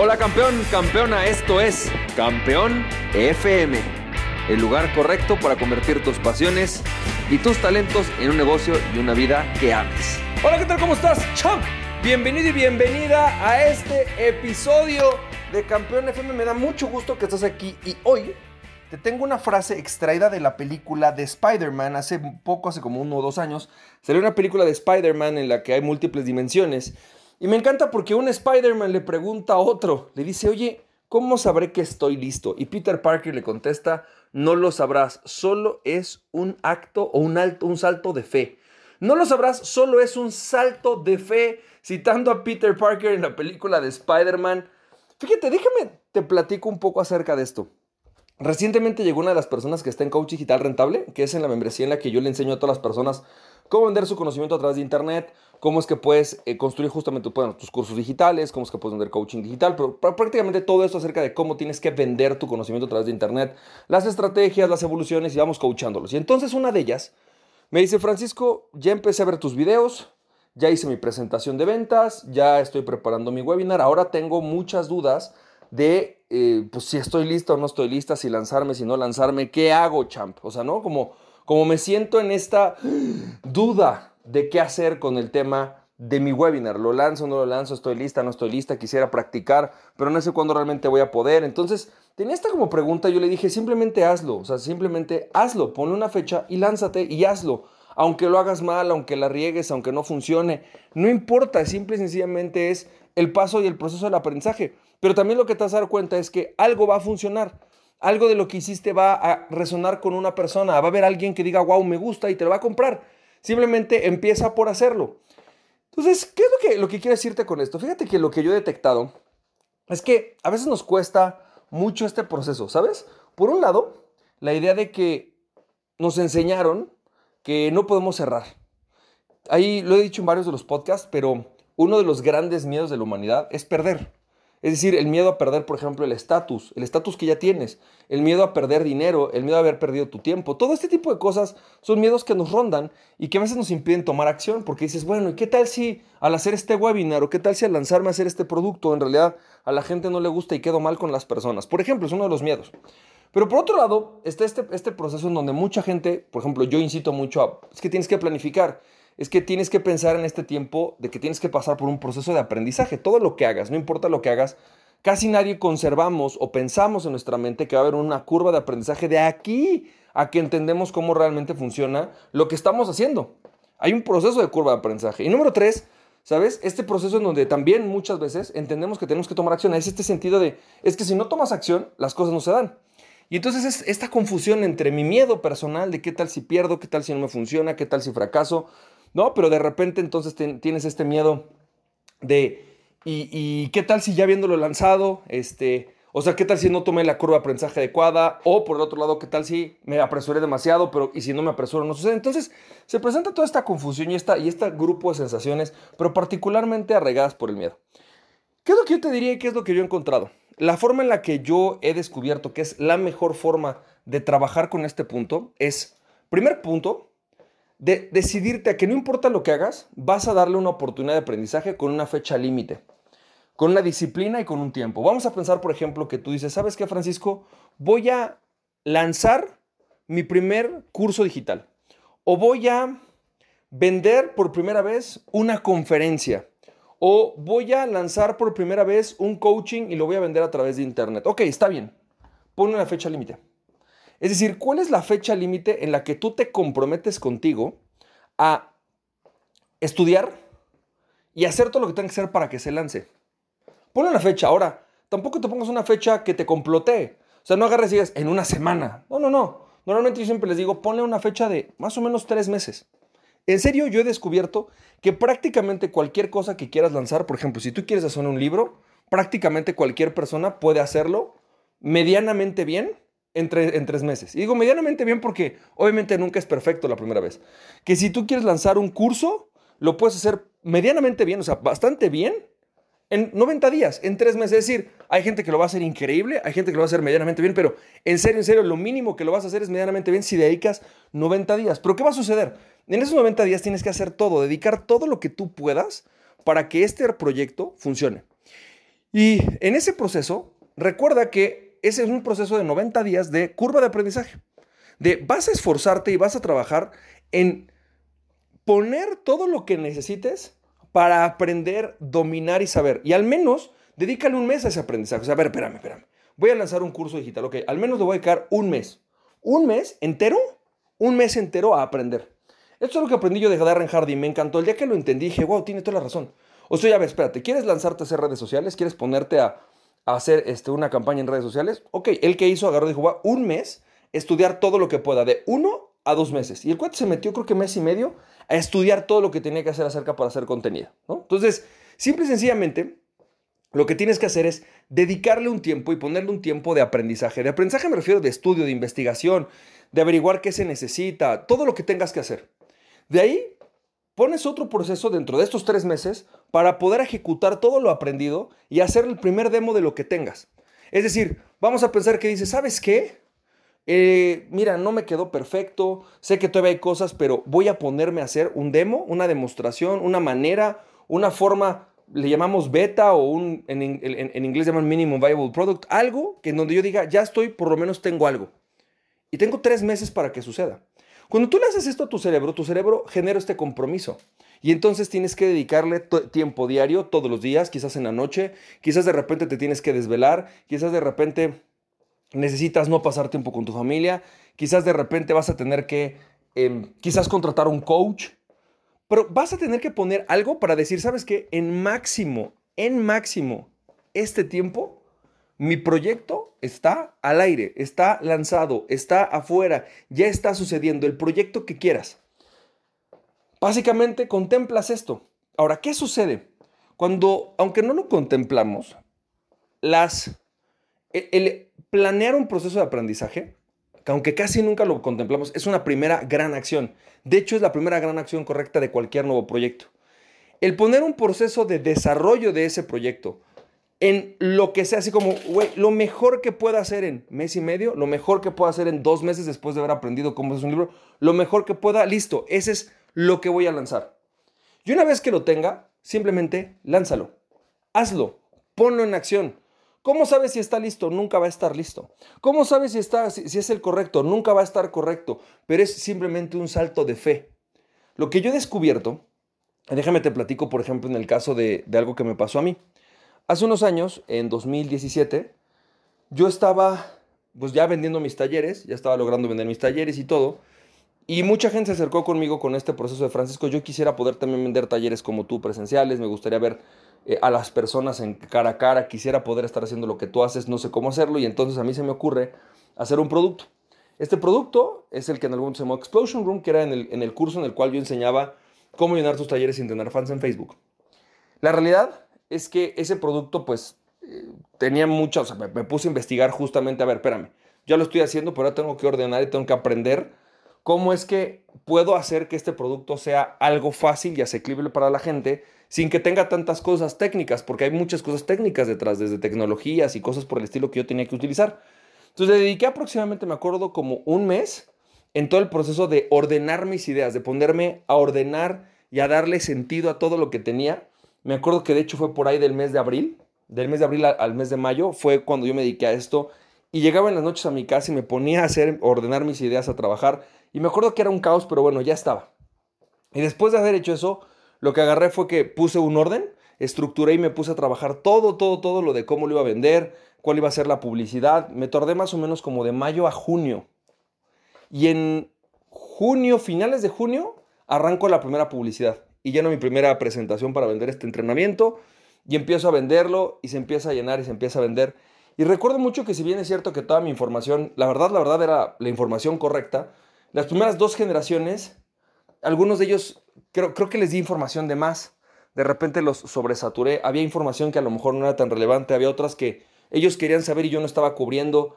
Hola campeón, campeona, esto es Campeón FM, el lugar correcto para convertir tus pasiones y tus talentos en un negocio y una vida que ames. Hola, ¿qué tal? ¿Cómo estás, champ? Bienvenido y bienvenida a este episodio de Campeón FM. Me da mucho gusto que estés aquí y hoy te tengo una frase extraída de la película de Spider-Man. Hace poco, hace como uno o dos años, salió una película de Spider-Man en la que hay múltiples dimensiones. Y me encanta porque un Spider-Man le pregunta a otro, le dice, oye, ¿cómo sabré que estoy listo? Y Peter Parker le contesta, no lo sabrás, solo es un acto o un, alto, un salto de fe. No lo sabrás, solo es un salto de fe, citando a Peter Parker en la película de Spider-Man. Fíjate, déjame, te platico un poco acerca de esto. Recientemente llegó una de las personas que está en Coach Digital Rentable, que es en la membresía en la que yo le enseño a todas las personas cómo vender su conocimiento a través de Internet, cómo es que puedes eh, construir justamente tus cursos digitales, cómo es que puedes vender coaching digital, pero prácticamente todo esto acerca de cómo tienes que vender tu conocimiento a través de Internet, las estrategias, las evoluciones y vamos coachándolos. Y entonces una de ellas me dice, Francisco, ya empecé a ver tus videos, ya hice mi presentación de ventas, ya estoy preparando mi webinar, ahora tengo muchas dudas de eh, pues si estoy listo o no estoy lista, si lanzarme, si no lanzarme, ¿qué hago, champ? O sea, ¿no? Como, como me siento en esta duda de qué hacer con el tema de mi webinar. ¿Lo lanzo o no lo lanzo? ¿Estoy lista? ¿No estoy lista? Quisiera practicar, pero no sé cuándo realmente voy a poder. Entonces, tenía esta como pregunta, yo le dije, simplemente hazlo, o sea, simplemente hazlo, ponle una fecha y lánzate y hazlo. Aunque lo hagas mal, aunque la riegues, aunque no funcione, no importa, simple y sencillamente es el paso y el proceso del aprendizaje. Pero también lo que te vas a dar cuenta es que algo va a funcionar. Algo de lo que hiciste va a resonar con una persona. Va a haber alguien que diga, wow, me gusta y te lo va a comprar. Simplemente empieza por hacerlo. Entonces, ¿qué es lo que, lo que quiero decirte con esto? Fíjate que lo que yo he detectado es que a veces nos cuesta mucho este proceso, ¿sabes? Por un lado, la idea de que nos enseñaron que no podemos cerrar. Ahí lo he dicho en varios de los podcasts, pero uno de los grandes miedos de la humanidad es perder. Es decir, el miedo a perder, por ejemplo, el estatus, el estatus que ya tienes, el miedo a perder dinero, el miedo a haber perdido tu tiempo. Todo este tipo de cosas son miedos que nos rondan y que a veces nos impiden tomar acción porque dices, bueno, ¿y qué tal si al hacer este webinar o qué tal si al lanzarme a hacer este producto en realidad a la gente no le gusta y quedo mal con las personas? Por ejemplo, es uno de los miedos. Pero por otro lado, está este, este proceso en donde mucha gente, por ejemplo, yo incito mucho a, es que tienes que planificar es que tienes que pensar en este tiempo de que tienes que pasar por un proceso de aprendizaje. Todo lo que hagas, no importa lo que hagas, casi nadie conservamos o pensamos en nuestra mente que va a haber una curva de aprendizaje de aquí a que entendemos cómo realmente funciona lo que estamos haciendo. Hay un proceso de curva de aprendizaje. Y número tres, ¿sabes? Este proceso en donde también muchas veces entendemos que tenemos que tomar acción. Es este sentido de, es que si no tomas acción, las cosas no se dan. Y entonces es esta confusión entre mi miedo personal de qué tal si pierdo, qué tal si no me funciona, qué tal si fracaso, ¿no? Pero de repente entonces tienes este miedo de, y, qué tal si ya habiéndolo lanzado, este, o sea, qué tal si no tomé la curva de aprendizaje adecuada, o por el otro lado, qué tal si me apresuré demasiado, pero y si no me apresuro no sucede. Entonces se presenta toda esta confusión y, esta, y este grupo de sensaciones, pero particularmente arraigadas por el miedo. ¿Qué es lo que yo te diría y qué es lo que yo he encontrado? La forma en la que yo he descubierto que es la mejor forma de trabajar con este punto es, primer punto, de decidirte a que no importa lo que hagas, vas a darle una oportunidad de aprendizaje con una fecha límite, con una disciplina y con un tiempo. Vamos a pensar, por ejemplo, que tú dices, ¿sabes qué, Francisco? Voy a lanzar mi primer curso digital o voy a vender por primera vez una conferencia o voy a lanzar por primera vez un coaching y lo voy a vender a través de internet. Ok, está bien. Pon una fecha límite. Es decir, ¿cuál es la fecha límite en la que tú te comprometes contigo a estudiar y hacer todo lo que tenga que hacer para que se lance? Ponle una fecha. Ahora, tampoco te pongas una fecha que te complotee. O sea, no agarres y digas en una semana. No, no, no. Normalmente yo siempre les digo, ponle una fecha de más o menos tres meses. En serio, yo he descubierto que prácticamente cualquier cosa que quieras lanzar, por ejemplo, si tú quieres hacer un libro, prácticamente cualquier persona puede hacerlo medianamente bien en, tres meses. Y digo medianamente bien porque obviamente nunca es perfecto la primera vez. Que si tú quieres lanzar un curso, lo puedes hacer medianamente bien, o sea, bastante bien, en 90 días, en tres meses. Es decir, hay gente que lo va a hacer increíble, hay gente que lo va a hacer medianamente bien, pero en serio, en serio, lo mínimo que lo vas a hacer es medianamente bien si dedicas 90 días. Pero ¿qué va a suceder? En esos 90 días tienes que hacer todo, dedicar todo lo que tú puedas para que este proyecto funcione. Y en ese proceso, recuerda que ese es un proceso de 90 días de curva de aprendizaje. De vas a esforzarte y vas a trabajar en poner todo lo que necesites para aprender, dominar y saber. Y al menos dedícale un mes a ese aprendizaje. O sea, a ver, espérame, espérame. Voy a lanzar un curso digital, ok. Al menos le voy a dedicar un mes. Un mes entero, un mes entero a aprender. Esto es lo que aprendí yo de Darren Hardy. Me encantó. El día que lo entendí, dije, wow, tiene toda la razón. O sea, ya ves, espérate, ¿quieres lanzarte a hacer redes sociales? ¿Quieres ponerte a, hacer este, una campaña en redes sociales? Ok, el que hizo, agarró dijo, va, un mes, estudiar todo lo que pueda, de uno a dos meses. Y el cuate se metió, creo que mes y medio, a estudiar todo lo que tenía que hacer acerca para hacer contenido. Entonces, simple y sencillamente, lo que tienes que hacer es dedicarle un tiempo y ponerle un tiempo de aprendizaje. De aprendizaje me refiero de estudio, de investigación, de averiguar qué se necesita, todo lo que tengas que hacer. De ahí pones otro proceso dentro de estos tres meses para poder ejecutar todo lo aprendido y hacer el primer demo de lo que tengas. Es decir, vamos a pensar que dices, ¿sabes qué? Eh, mira, no me quedó perfecto, sé que todavía hay cosas, pero voy a ponerme a hacer un demo, una demostración, una manera, una forma, le llamamos beta o un, en, en inglés llaman minimum viable product, algo que en donde yo diga, ya estoy, por lo menos tengo algo. Y tengo tres meses para que suceda. Cuando tú le haces esto a tu cerebro, tu cerebro genera este compromiso. Y entonces tienes que dedicarle tiempo diario, todos los días, quizás en la noche, quizás de repente te tienes que desvelar, quizás de repente necesitas no pasar tiempo con tu familia, quizás de repente vas a tener que, em, quizás contratar un coach, pero vas a tener que poner algo para decir, ¿sabes qué? En máximo, en máximo, este tiempo mi proyecto está al aire, está lanzado, está afuera, ya está sucediendo, el proyecto que quieras. Básicamente contemplas esto. Ahora, ¿qué sucede? Cuando, aunque no lo contemplamos, las, el, el planear un proceso de aprendizaje, que aunque casi nunca lo contemplamos, es una primera gran acción. De hecho, es la primera gran acción correcta de cualquier nuevo proyecto. El poner un proceso de desarrollo de ese proyecto, en lo que sea, así como, güey, lo mejor que pueda hacer en mes y medio, lo mejor que pueda hacer en dos meses después de haber aprendido cómo es un libro, lo mejor que pueda, listo, ese es lo que voy a lanzar. Y una vez que lo tenga, simplemente lánzalo, hazlo, ponlo en acción. ¿Cómo sabes si está listo? Nunca va a estar listo. ¿Cómo sabes si, está, si, es el correcto? Nunca va a estar correcto, pero es simplemente un salto de fe. Lo que yo he descubierto, déjame te platico, por ejemplo, en el caso de, de algo que me pasó a mí. Hace unos años, en 2017, yo estaba pues ya vendiendo mis talleres, ya estaba logrando vender mis talleres y todo. Y mucha gente se acercó conmigo con este proceso de Francisco. Yo quisiera poder también vender talleres como tú, presenciales. Me gustaría ver eh, a las personas en cara a cara. Quisiera poder estar haciendo lo que tú haces. No sé cómo hacerlo. Y entonces a mí se me ocurre hacer un producto. Este producto es el que en algún momento se llamó Explosion Room, que era en el, curso en el cual yo enseñaba cómo llenar tus talleres sin tener fans en Facebook. La realidad es que ese producto pues eh, tenía mucha, o sea, me, puse a investigar justamente, a ver, espérame, ya lo estoy haciendo, pero ahora tengo que ordenar y tengo que aprender cómo es que puedo hacer que este producto sea algo fácil y asequible para la gente sin que tenga tantas cosas técnicas, porque hay muchas cosas técnicas detrás, desde tecnologías y cosas por el estilo que yo tenía que utilizar. Entonces dediqué aproximadamente, me acuerdo, como un mes en todo el proceso de ordenar mis ideas, de ponerme a ordenar y a darle sentido a todo lo que tenía me acuerdo que de hecho fue por ahí del mes de abril, del mes de abril al, mes de mayo, fue cuando yo me dediqué a esto. Y llegaba en las noches a mi casa y me ponía a hacer, ordenar mis ideas, a trabajar. Y me acuerdo que era un caos, pero bueno, ya estaba. Y después de haber hecho eso, lo que agarré fue que puse un orden, estructuré y me puse a trabajar todo, todo, todo lo de cómo lo iba a vender, cuál iba a ser la publicidad. Me tardé más o menos como de mayo a junio. Y en junio, finales de junio, arranco la primera publicidad y lleno mi primera presentación para vender este entrenamiento y empiezo a venderlo y se empieza a llenar y se empieza a vender. Y recuerdo mucho que si bien es cierto que toda mi información, la verdad, la verdad era la información correcta, las primeras dos generaciones, algunos de ellos creo, creo que les di información de más. De repente los sobresaturé. Había información que a lo mejor no era tan relevante. Había otras que ellos querían saber y yo no estaba cubriendo.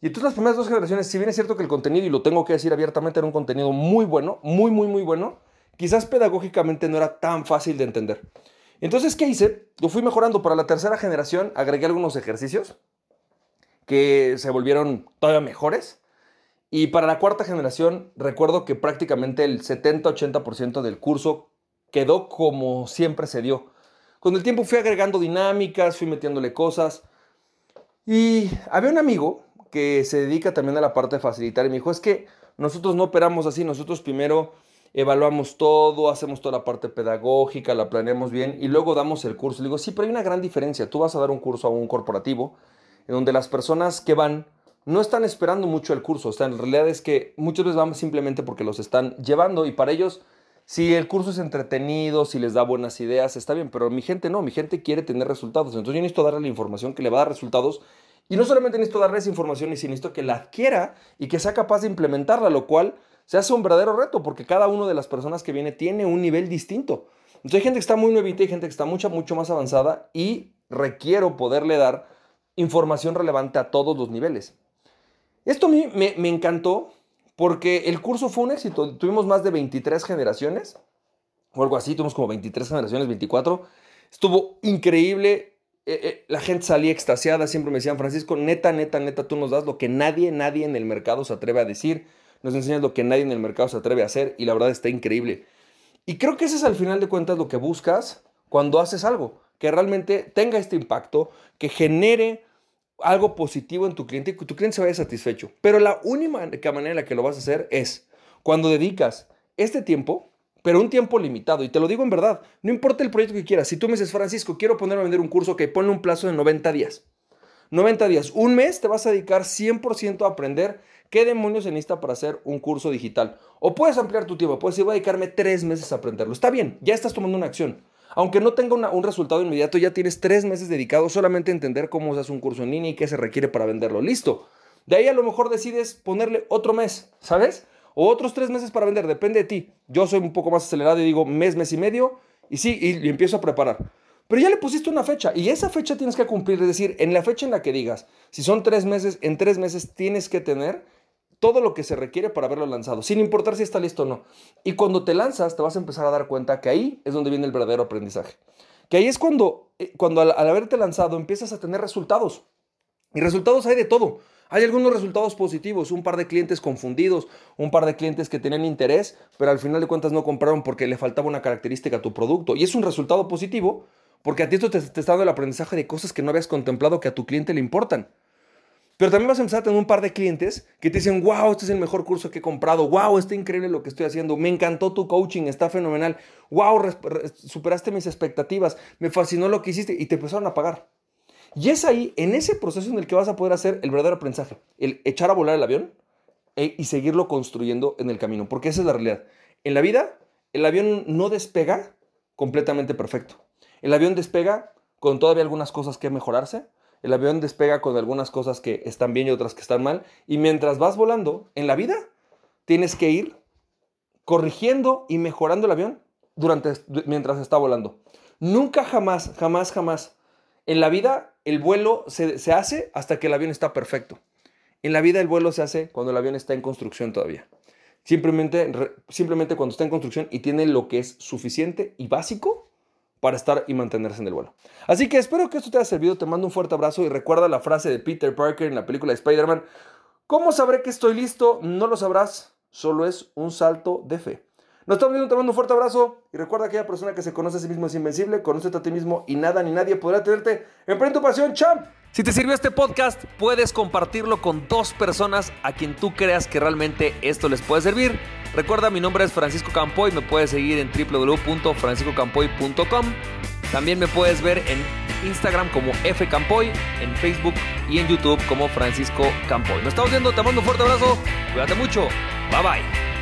Y entonces las primeras dos generaciones, si bien es cierto que el contenido, y lo tengo que decir abiertamente, era un contenido muy bueno, muy, muy, muy bueno, quizás pedagógicamente no era tan fácil de entender. Entonces, ¿qué hice? Lo fui mejorando. Para la tercera generación agregué algunos ejercicios que se volvieron todavía mejores. Y para la cuarta generación recuerdo que prácticamente el 70-80% del curso quedó como siempre se dio. Con el tiempo fui agregando dinámicas, fui metiéndole cosas. Y había un amigo que se dedica también a la parte de facilitar y me dijo, es que nosotros no operamos así, nosotros primero evaluamos todo, hacemos toda la parte pedagógica, la planeamos bien y luego damos el curso. Le digo, sí, pero hay una gran diferencia. Tú vas a dar un curso a un corporativo en donde las personas que van no están esperando mucho el curso. O sea, en realidad es que muchas veces van simplemente porque los están llevando y para ellos, si el curso es entretenido, si les da buenas ideas, está bien, pero mi gente no, mi gente quiere tener resultados. Entonces yo necesito darle la información que le va a dar resultados y no solamente necesito darle esa información, sino necesito que la adquiera y que sea capaz de implementarla, lo cual se hace un verdadero reto porque cada una de las personas que viene tiene un nivel distinto. Entonces hay gente que está muy nuevita y gente que está mucho, mucho más avanzada y requiero poderle dar información relevante a todos los niveles. Esto a mí me, encantó porque el curso fue un éxito. Tuvimos más de 23 generaciones o algo así, tuvimos como 23 generaciones, 24. Estuvo increíble. Eh, eh, la gente salía extasiada, siempre me decían, Francisco, neta, neta, neta, tú nos das lo que nadie, nadie en el mercado se atreve a decir, nos enseñas lo que nadie en el mercado se atreve a hacer y la verdad está increíble. Y creo que ese es al final de cuentas lo que buscas cuando haces algo, que realmente tenga este impacto, que genere algo positivo en tu cliente y que tu cliente se vaya satisfecho. Pero la única manera en la que lo vas a hacer es cuando dedicas este tiempo, pero un tiempo limitado. Y te lo digo en verdad, no importa el proyecto que quieras. Si tú me dices, Francisco, quiero ponerme a vender un curso que pone un plazo de 90 días. 90 días, un mes te vas a dedicar 100% a aprender qué demonios se necesita para hacer un curso digital. O puedes ampliar tu tiempo, puedes decir, voy a dedicarme tres meses a aprenderlo. Está bien, ya estás tomando una acción. Aunque no tenga un resultado inmediato, ya tienes tres meses dedicados solamente a entender cómo se un curso en línea y qué se requiere para venderlo. Listo. De ahí a lo mejor decides ponerle otro mes, ¿sabes? O otros tres meses para vender, depende de ti. Yo soy un poco más acelerado y digo mes, mes y medio, y sí, y, empiezo a preparar. Pero ya le pusiste una fecha y esa fecha tienes que cumplir, es decir, en la fecha en la que digas, si son tres meses, en tres meses tienes que tener todo lo que se requiere para haberlo lanzado, sin importar si está listo o no. Y cuando te lanzas, te vas a empezar a dar cuenta que ahí es donde viene el verdadero aprendizaje. Que ahí es cuando, eh, cuando al, haberte lanzado empiezas a tener resultados. Y resultados hay de todo. Hay algunos resultados positivos, un par de clientes confundidos, un par de clientes que tenían interés, pero al final de cuentas no compraron porque le faltaba una característica a tu producto. Y es un resultado positivo porque a ti esto te, te está dando el aprendizaje de cosas que no habías contemplado que a tu cliente le importan. Pero también vas a empezar a tener un par de clientes que te dicen, wow, este es el mejor curso que he comprado, wow, está increíble lo que estoy haciendo, me encantó tu coaching, está fenomenal, wow, superaste mis expectativas, me fascinó lo que hiciste y te empezaron a pagar. Y es ahí, en ese proceso en el que vas a poder hacer el verdadero aprendizaje, el echar a volar el avión e, y seguirlo construyendo en el camino, porque esa es la realidad. En la vida, el avión no despega completamente perfecto. El avión despega con todavía algunas cosas que mejorarse, el avión despega con algunas cosas que están bien y otras que están mal. Y mientras vas volando, en la vida, tienes que ir corrigiendo y mejorando el avión durante, mientras está volando. Nunca, jamás, jamás, jamás. En la vida, el vuelo se, se hace hasta que el avión está perfecto. En la vida, el vuelo se hace cuando el avión está en construcción todavía. Simplemente, simplemente cuando está en construcción y tiene lo que es suficiente y básico para estar y mantenerse en el vuelo. Así que espero que esto te haya servido, te mando un fuerte abrazo y recuerda la frase de Peter Parker en la película de Spider-Man, ¿cómo sabré que estoy listo? No lo sabrás, solo es un salto de fe. Nos estamos viendo, te mando un fuerte abrazo y recuerda que aquella persona que se conoce a sí mismo es invencible, conoce a ti mismo y nada ni nadie podrá tenerte. Emprende tu pasión, champ. Si te sirvió este podcast, puedes compartirlo con dos personas a quien tú creas que realmente esto les puede servir. Recuerda, mi nombre es Francisco Campoy, me puedes seguir en www.franciscocampoy.com. También me puedes ver en Instagram como fcampoy, en Facebook y en YouTube como Francisco Campoy. Nos estamos viendo, te mando un fuerte abrazo, cuídate mucho, bye bye.